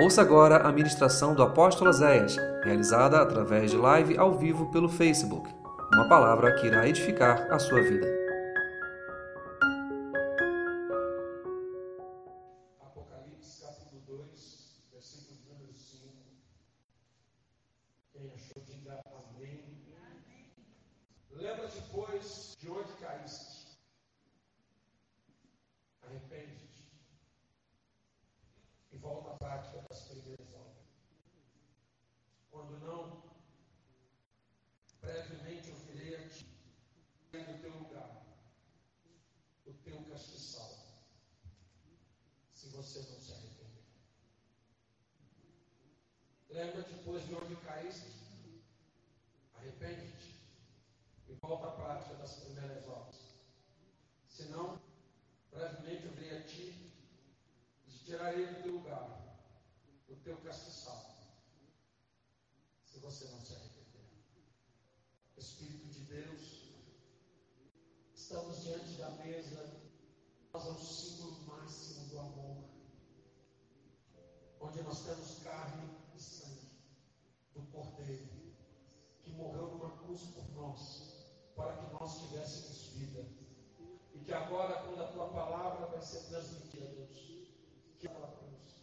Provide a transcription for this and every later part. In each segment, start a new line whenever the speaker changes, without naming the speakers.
Ouça agora a ministração do apóstolo Zéias, realizada através de live ao vivo pelo Facebook. Uma palavra que irá edificar a sua vida.
nós, para que nós tivéssemos vida. E que agora, quando a tua palavra vai ser transmitida, Deus, que ela cruz.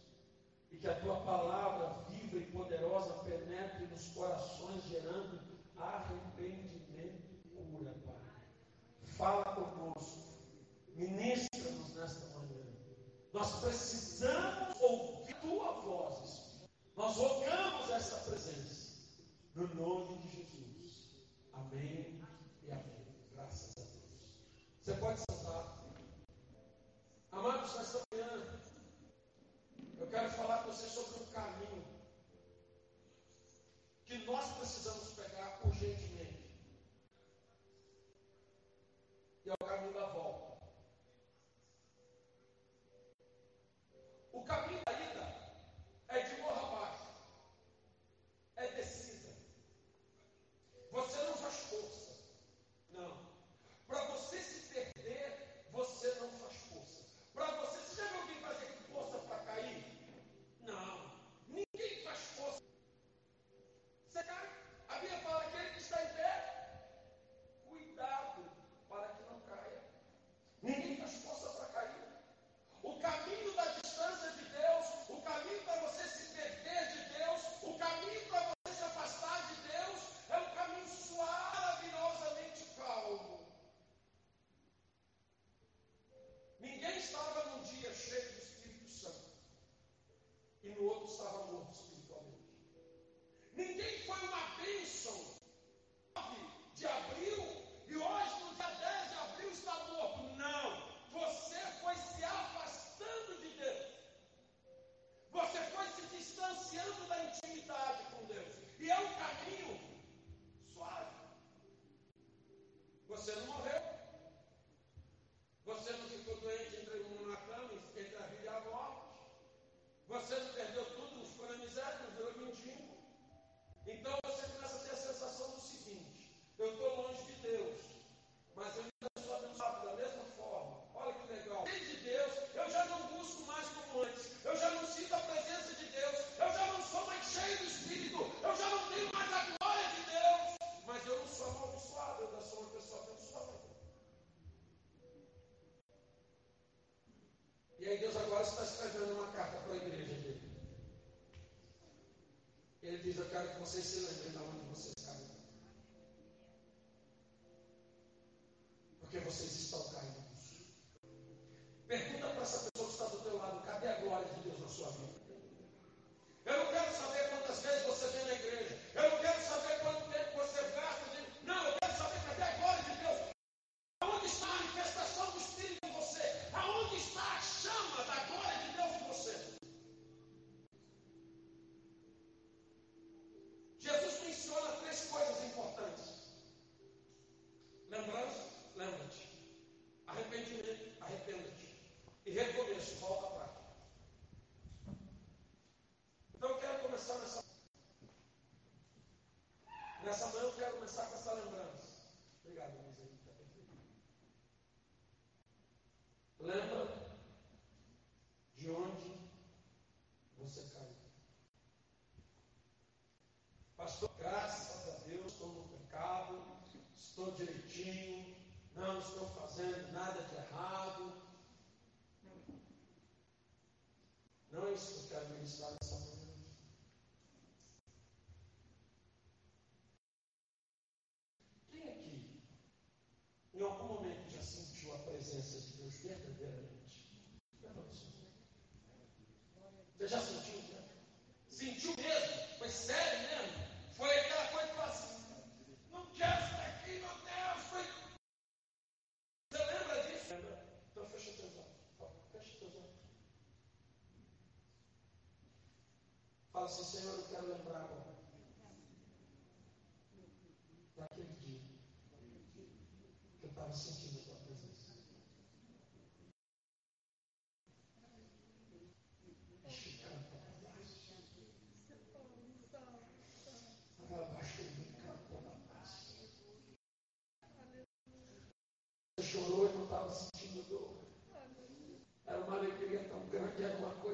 E que a tua palavra viva e poderosa penetre nos corações, gerando arrependimento e cura, Pai. Fala conosco, ministra-nos nesta manhã. Nós precisamos ouvir a tua voz, Nós rogamos essa presença. No nome de Jesus. Amém e amém. Graças a Deus. Você pode sentar. Amados, nesta manhã, eu quero falar com você sobre um caminho que nós precisamos está escrevendo uma carta para a igreja dele. Ele diz: Eu quero que vocês se lembrem verdadeiramente você. Já sentiu? o Né? Sentiu mesmo? Foi sério mesmo? Foi aquela coisa que falou assim: não quero estar aqui, meu Deus! Foi... Você lembra disso? Lembra? Então fecha teus olhos. Fecha teus olhos. Fala assim: Senhor, eu quero lembrar agora. Daquele dia que eu estava sentindo.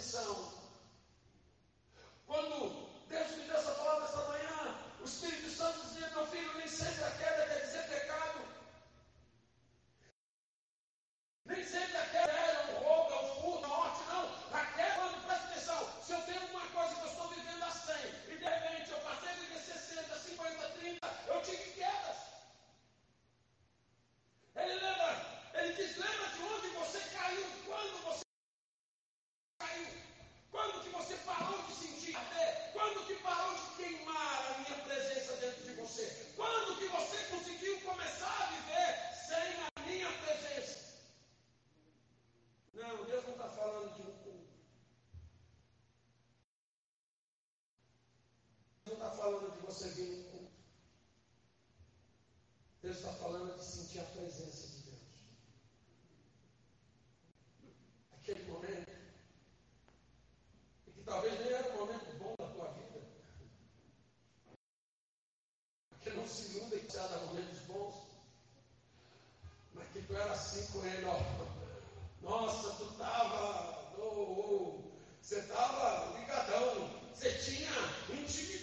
so Você estava ligadão. Você tinha intimidade.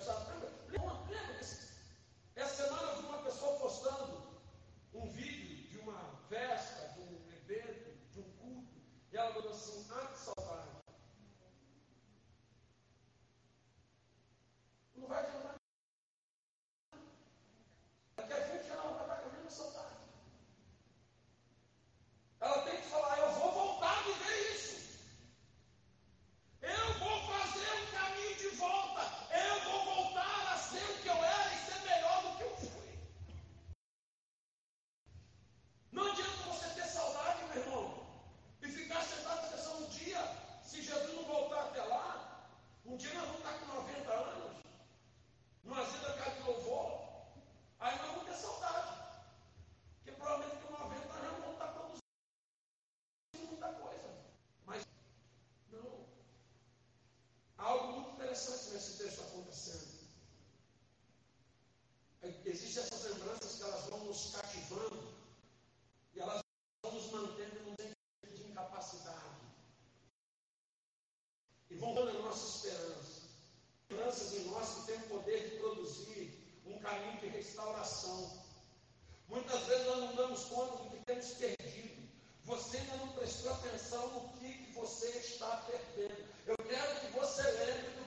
yourself Existem essas lembranças que elas vão nos cativando e elas vão nos mantendo num tempo de incapacidade. E vão dando a nossa esperança. Lembranças em nós que têm o poder de produzir um caminho de restauração. Muitas vezes nós não damos conta do que temos perdido. Você ainda não prestou atenção no que, que você está perdendo. Eu quero que você lembre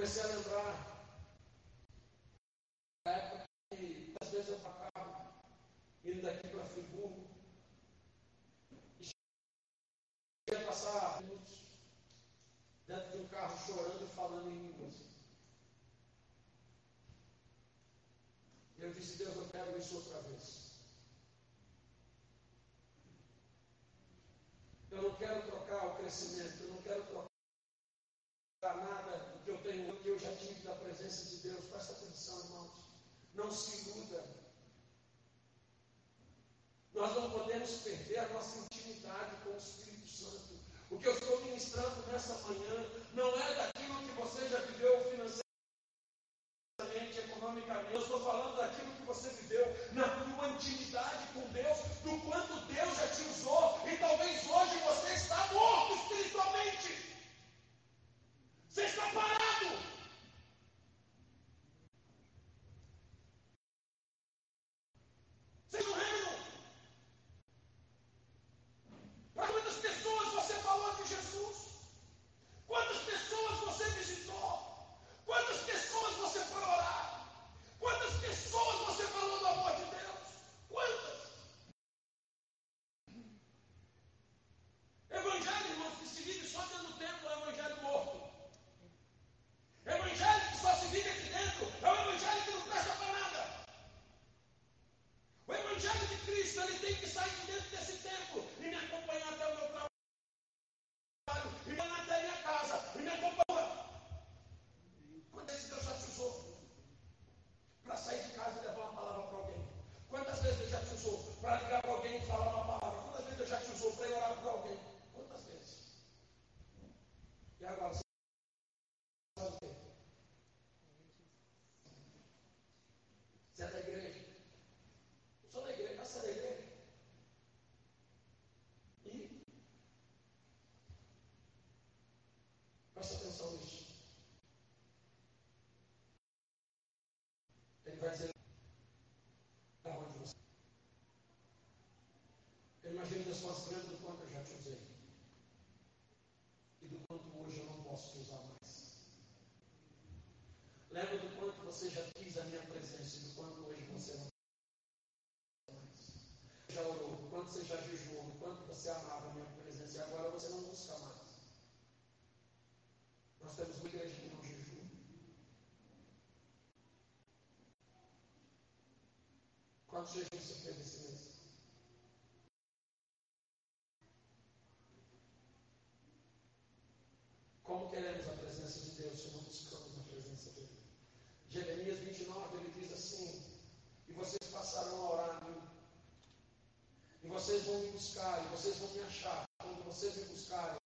comecei a lembrar da época que às vezes eu tocava indo daqui para Friburgo. E ia passar minutos dentro de um carro chorando e falando em línguas. Eu disse, Deus, eu quero isso outra vez. Eu não quero trocar o crescimento, eu não quero trocar presença de Deus. Presta atenção, irmãos. Não se iluda. Nós não podemos perder a nossa intimidade com o Espírito Santo. O que eu estou ministrando nessa manhã não é daquilo que você já viveu financeiramente, economicamente. Eu estou falando daquilo que você viveu posso te usar mais. Lembra do quanto você já quis a minha presença e do quanto hoje você não mais. Já orou, do quanto você já jejuou, do quanto você amava a minha presença e agora você não busca mais. Nós temos uma igreja que não jejua. Quantos jejuns você fez esse mês? Como queremos a presença de Deus se não buscamos a presença dele? Jeremias 29, ele diz assim: E vocês passarão a orar a mim, e vocês vão me buscar, e vocês vão me achar, quando vocês me buscarem.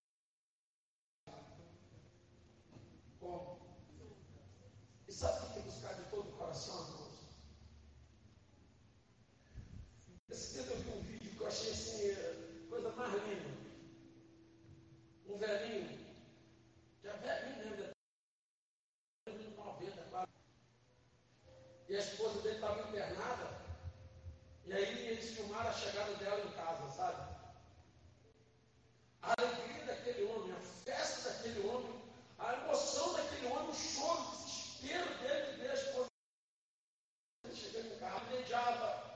Como? E sabe o que é buscar de todo o coração, irmãos? Esse dia eu vi um vídeo que eu achei assim, coisa mais linda. Um velhinho, já velhinho mesmo, 90, quase. E a esposa dele estava internada. E aí eles filmaram a chegada dela? A alegria daquele homem, a festa daquele homem, a emoção daquele homem, o choro, o desespero dele de ver a esposa chegando em casa, mediava.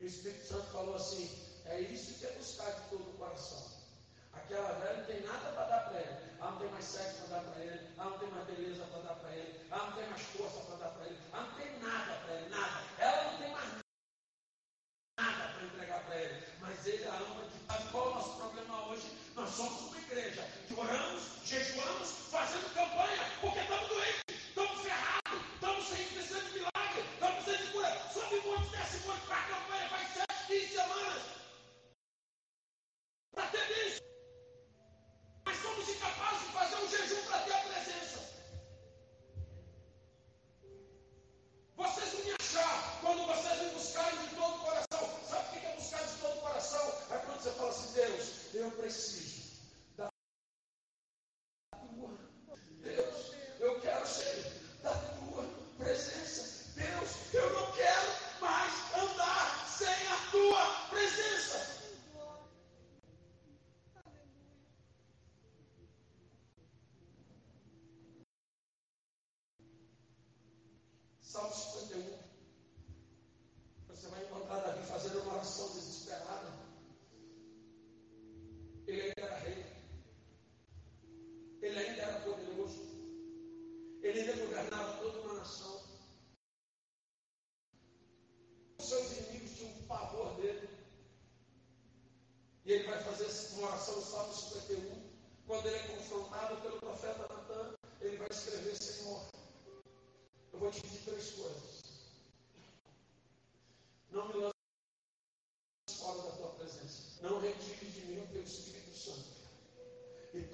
E o Espírito Santo falou assim: é isso que é buscar de todo o coração. Aquela velha não tem nada para dar para ele. Ela não tem mais sexo para dar para ele. Ela não tem mais beleza para dar para ele. Ela não tem mais força para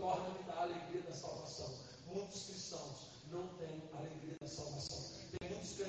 torna-me da alegria da salvação. Muitos cristãos não têm alegria da salvação. atenção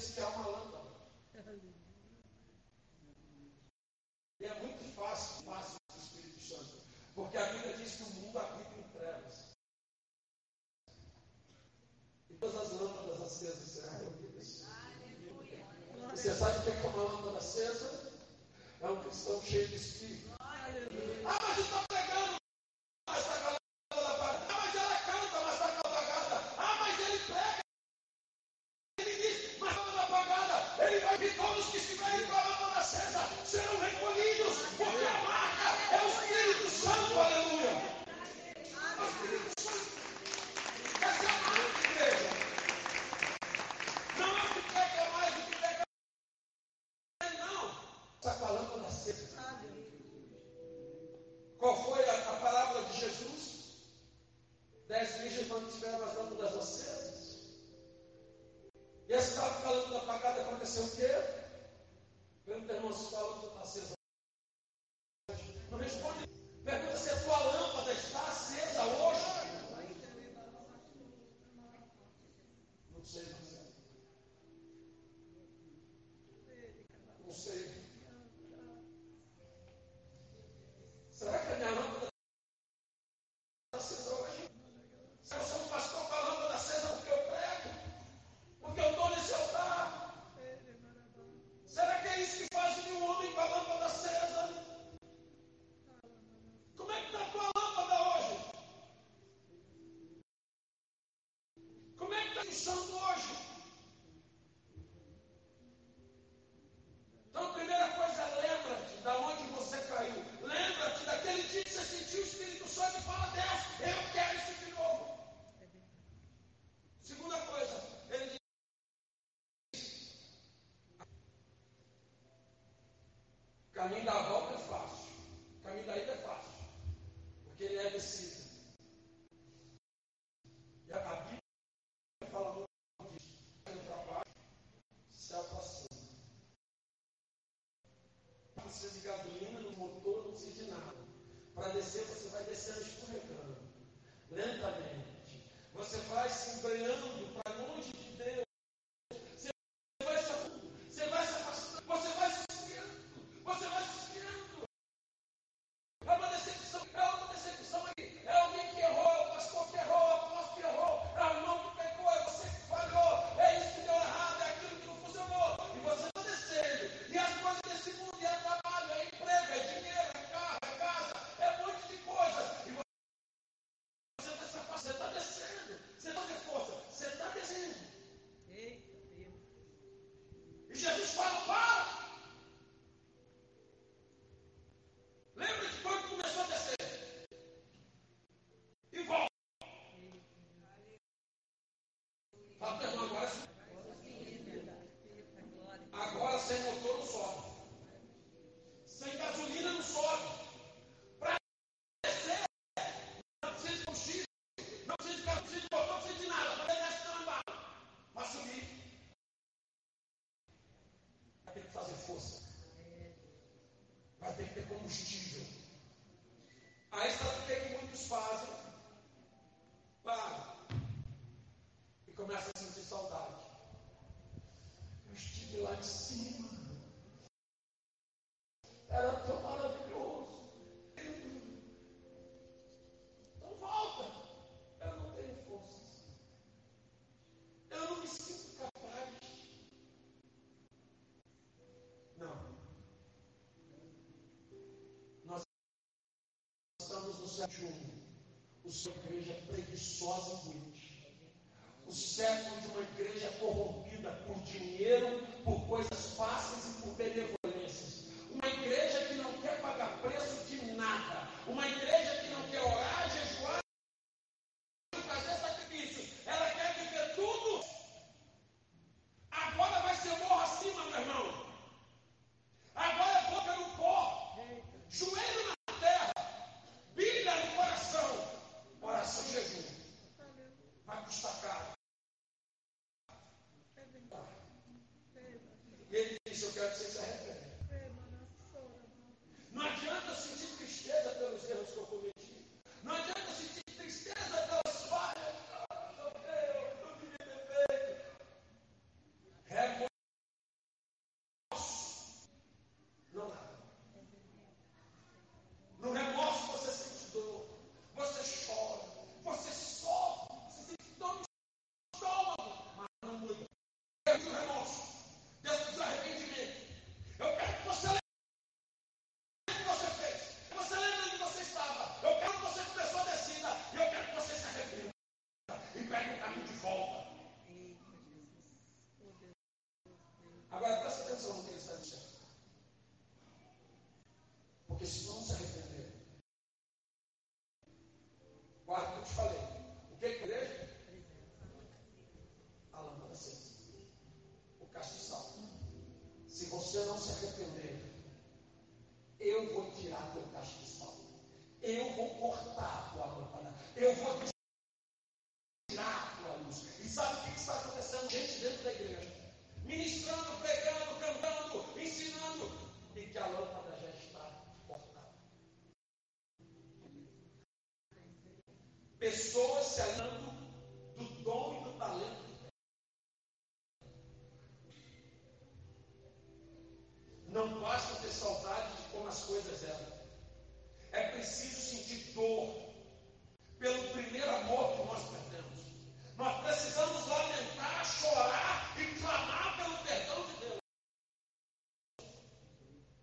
esfiar uma lâmpada. E é muito fácil, fácil do Espírito Santo. Porque a Bíblia diz que o mundo habita em trevas. E todas as lâmpadas acesas serão reunidas. Você sabe o que é uma lâmpada acesa? É um cristão cheio de espírito. Ah, mas está کا anos no século XXI, o seu igreja é preguiçosa e doente. O século de uma igreja corrompida por dinheiro, por coisas fáceis e por benevolência. Você não se arrepender, eu vou tirar teu castiçal. Eu vou cortar a tua lâmpada. Eu vou tirar a tua luz. E sabe o que está acontecendo? Gente dentro da igreja. Ministrando, pregando, cantando, ensinando. E que a lâmpada já está cortada. Pessoas se aliando do dom e do talento Não basta ter saudade de como as coisas eram. É preciso sentir dor pelo primeiro amor que nós perdemos. Nós precisamos lamentar, chorar e clamar pelo perdão de Deus.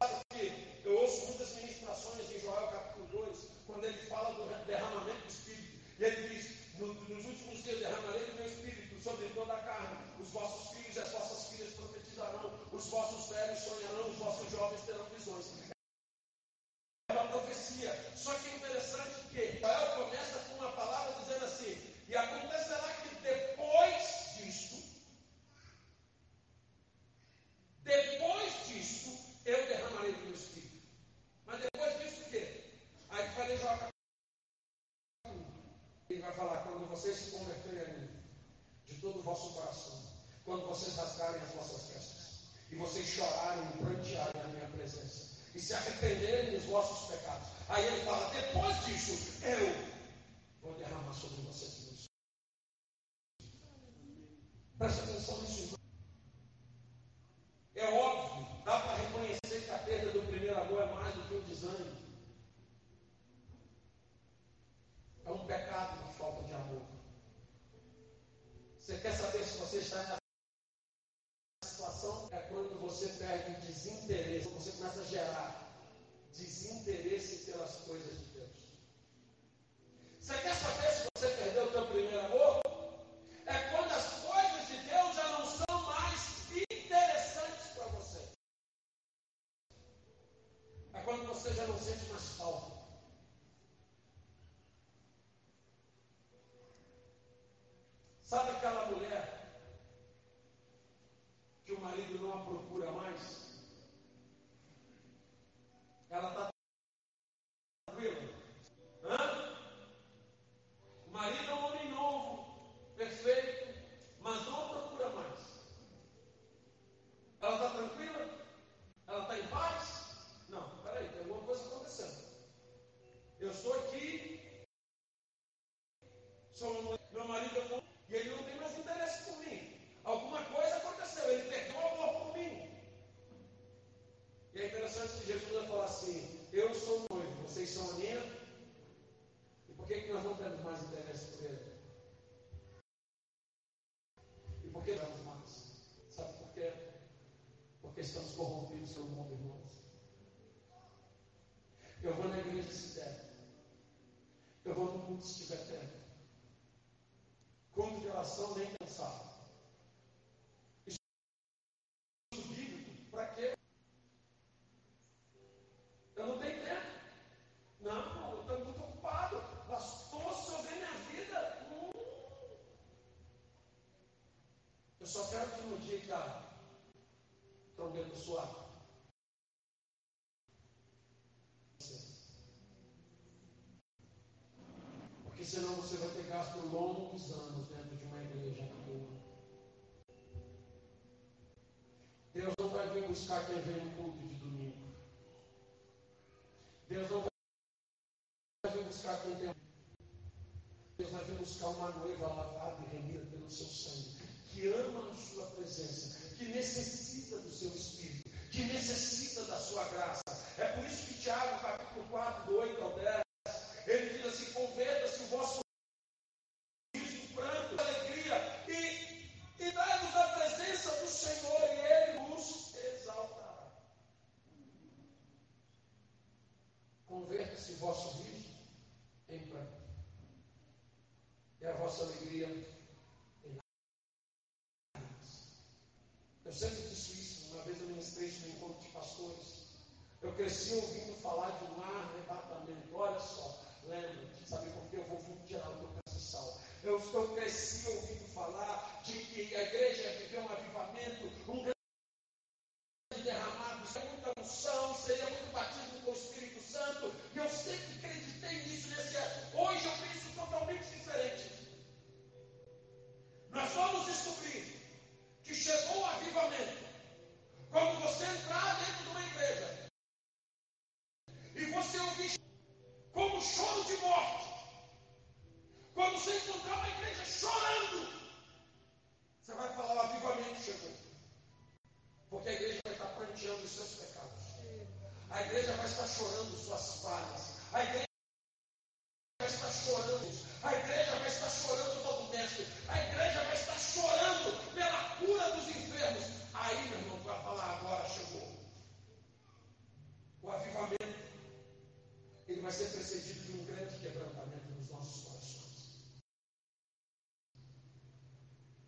Sabe que eu ouço muitas ministrações em Joel capítulo 2, quando ele fala do derramamento do Espírito. E ele diz: Nos últimos dias derramarei do meu Espírito sobre toda a carne. Os vossos filhos e as vossas filhas profetizarão. Os vossos velhos sonharão. Os vossos jovens terão visões. É uma profecia. Só que é interessante que Joel começa com uma palavra dizendo assim: E acontecerá que depois disto, depois disto, eu derramarei do meu Espírito. Mas depois disso o quê? Aí falei Joel ele vai falar quando vocês se converterem a mim, de todo o vosso coração, quando vocês rasgarem as vossas festas, e vocês chorarem e prantearem na minha presença, e se arrependerem dos vossos pecados. Aí ele fala: depois disso, eu vou derramar sobre vocês meus. Presta atenção nisso. É óbvio, dá para reconhecer que a perda do primeiro amor é mais do que o desânimo. É um pecado a falta de amor. Você quer saber se você está nessa situação? É quando você perde desinteresse, você começa a gerar desinteresse pelas coisas de Deus. Você quer saber se você perdeu o seu primeiro amor? É quando as coisas de Deus já não são mais interessantes para você. É quando você já não sente mais falta. Sabe aquela mulher que o marido não a procura mais? Ela está tranquila? Hã? O marido é um homem novo, perfeito, mas não a procura mais. Ela está tranquila? Ela está em paz? Não, peraí, tem alguma coisa acontecendo. Eu estou aqui, sou meu marido é um e ele não tem mais interesse por mim. Alguma coisa aconteceu, ele perdeu o amor por mim. E é interessante que Jesus vai falar assim: Eu sou noivo, vocês são a minha. E por que, que nós não temos mais interesse por ele? E por que temos mais? Sabe por quê? Porque estamos corrompidos pelo mundo, irmãos. Eu vou na igreja se der. Eu vou no culto se estiver perto. Culto de oração nem pensar. Isso bíblico, para quê? Eu não tenho tempo. Não, eu estou muito ocupado. Pastor, se eu ver minha vida. Hum. Eu só quero que no dia que a trombeta suar. Porque senão você vai ter gasto anos dentro de uma igreja. Deus não vai vir buscar quem vem no culto de domingo. Deus não vai vir buscar quem tem. Deus vai vir buscar uma noiva lavada e remida pelo seu sangue, que ama a sua presença, que necessita do seu espírito, que necessita da sua graça.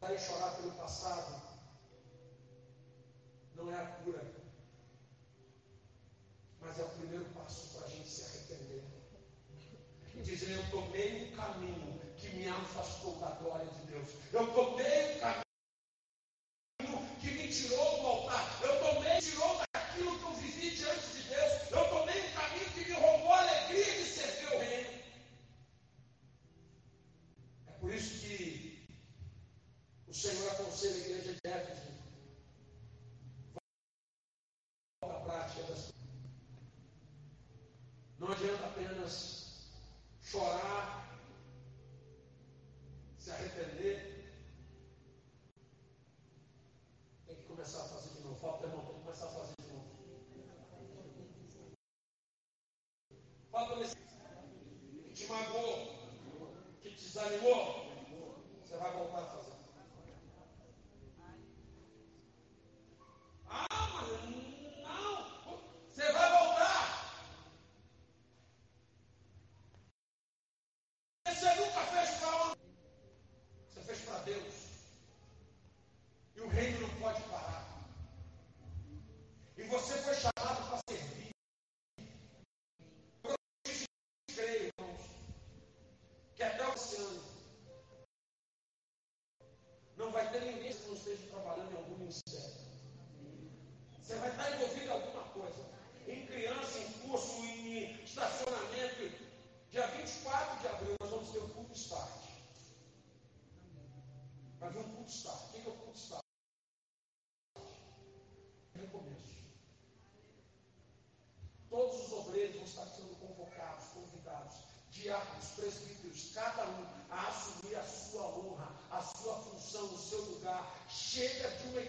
lamentar e chorar pelo passado não é a cura, mas é o primeiro passo para a gente se arrepender. Dizer, eu tomei um caminho que me afastou da glória de Deus. Eu tomei um caminho. diáconos, presbíteros, cada um a assumir a sua honra, a sua função, o seu lugar. Chega de uma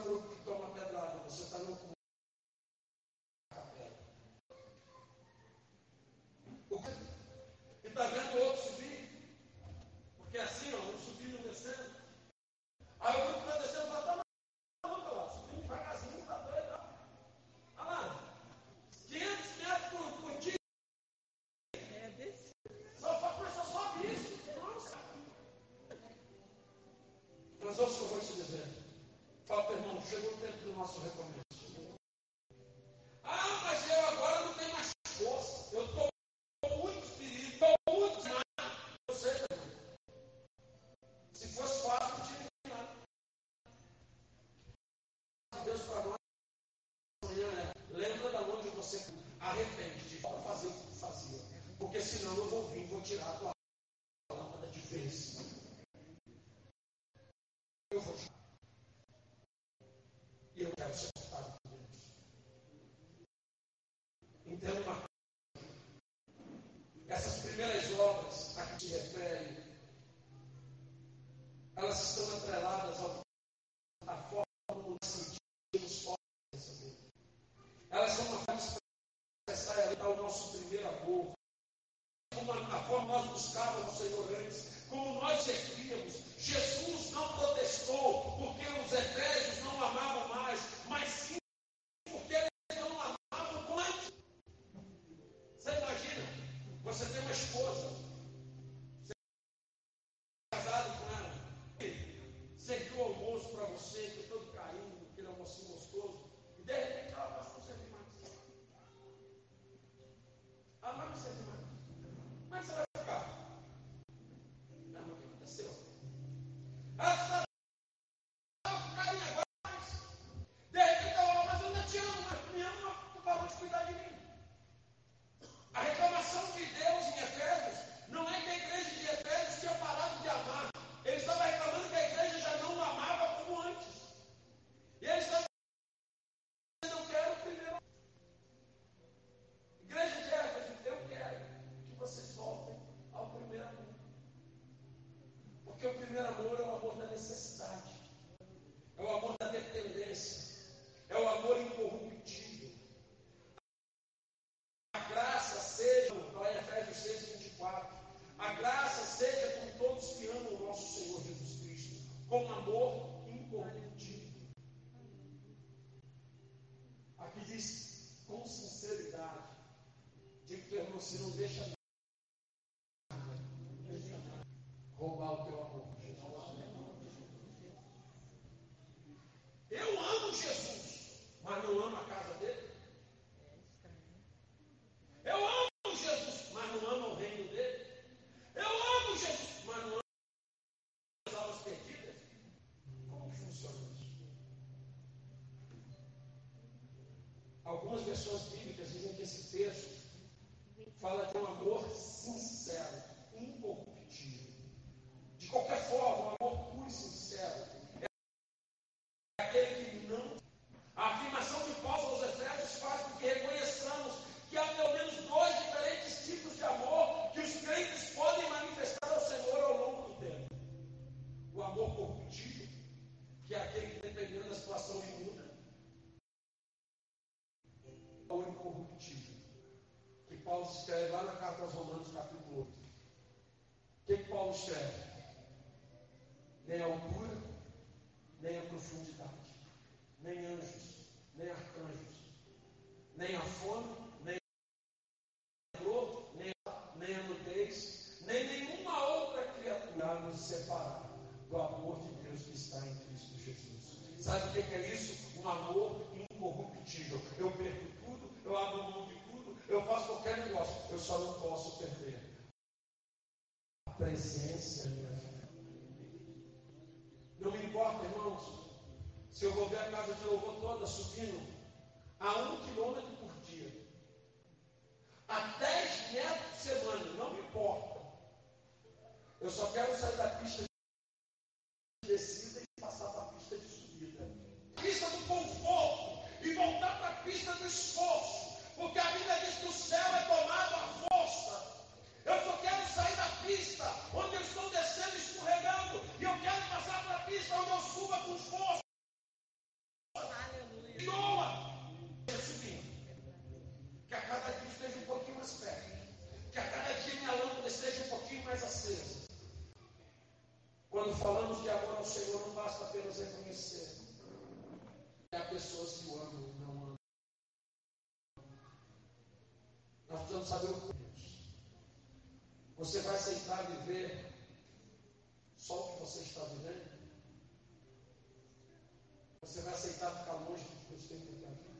passando esposa, causa dele? Se eu vou ver a casa de louvor toda subindo a um quilômetro por dia, a dez metros por semana, não me importa. Eu só quero sair da pista Quando falamos de amor ao Senhor, não basta apenas reconhecer é que há pessoas que o amam e não amam. Nós precisamos saber o que Deus. Você vai aceitar viver só o que você está vivendo? Você vai aceitar ficar longe do que Deus tem que a vida?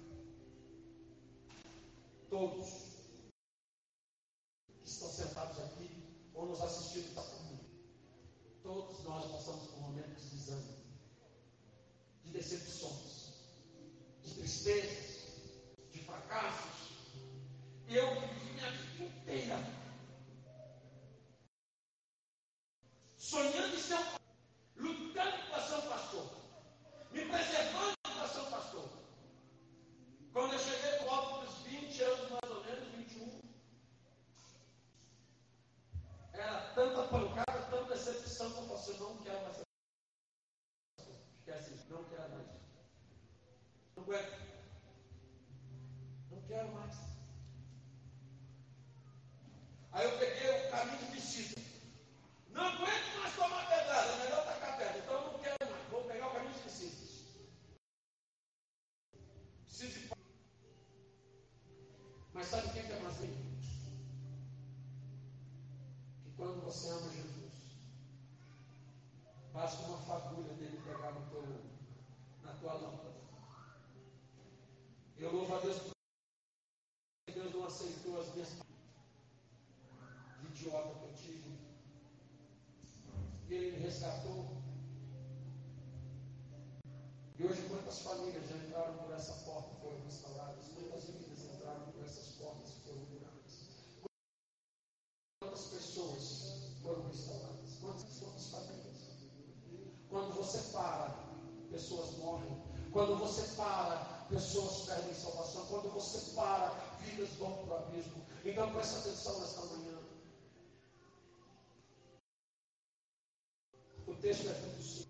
Todos tristezas, de fracassos. Eu vivi minha vida inteira sonhando quantas famílias já entraram por essa porta e foram restauradas? Quantas vidas entraram por essas portas e foram curadas? Quantas pessoas foram restauradas? Quantas, quantas famílias? Quando você para, pessoas morrem. Quando você para, pessoas perdem salvação. Quando você para, vidas vão para o abismo. Então presta atenção nesta manhã. texto é muito simples.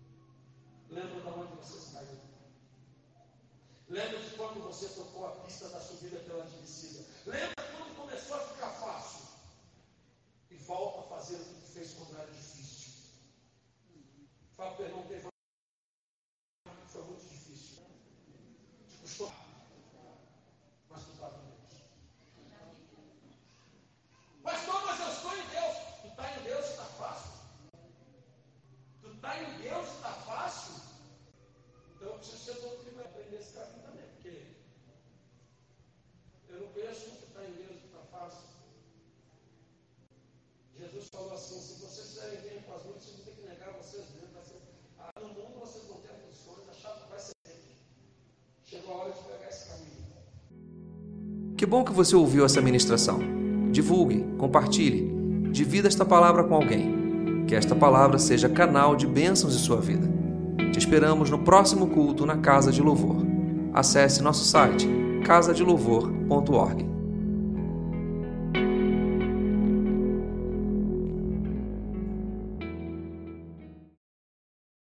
Lembra de onde você saiu. Lembra de quando você tocou a pista da subida pela descida. Lembra quando começou a ficar fácil. E volta a fazer o que fez quando era difícil. Fala, perdão, teve foi muito difícil. Te custou. Mas tu estava em Deus. Pastor, mas eu estou em Deus. Tu está em Deus, está fácil. Está em Deus, está fácil. Então eu preciso ser doutrina aprender esse caminho também, porque eu não conheço um que está em Deus, está fácil. Jesus falou assim: se vocês com as vocês vão ter que negar vocês mesmos. Ah, no mundo vocês vão ter aflições, a vai ser. Chegou a hora de pegar esse caminho.
Que bom que você ouviu essa ministração. Divulgue, compartilhe, divida esta palavra com alguém. Que esta palavra seja canal de bênçãos em sua vida. Te esperamos no próximo culto na Casa de Louvor. Acesse nosso site casadelouvor.org.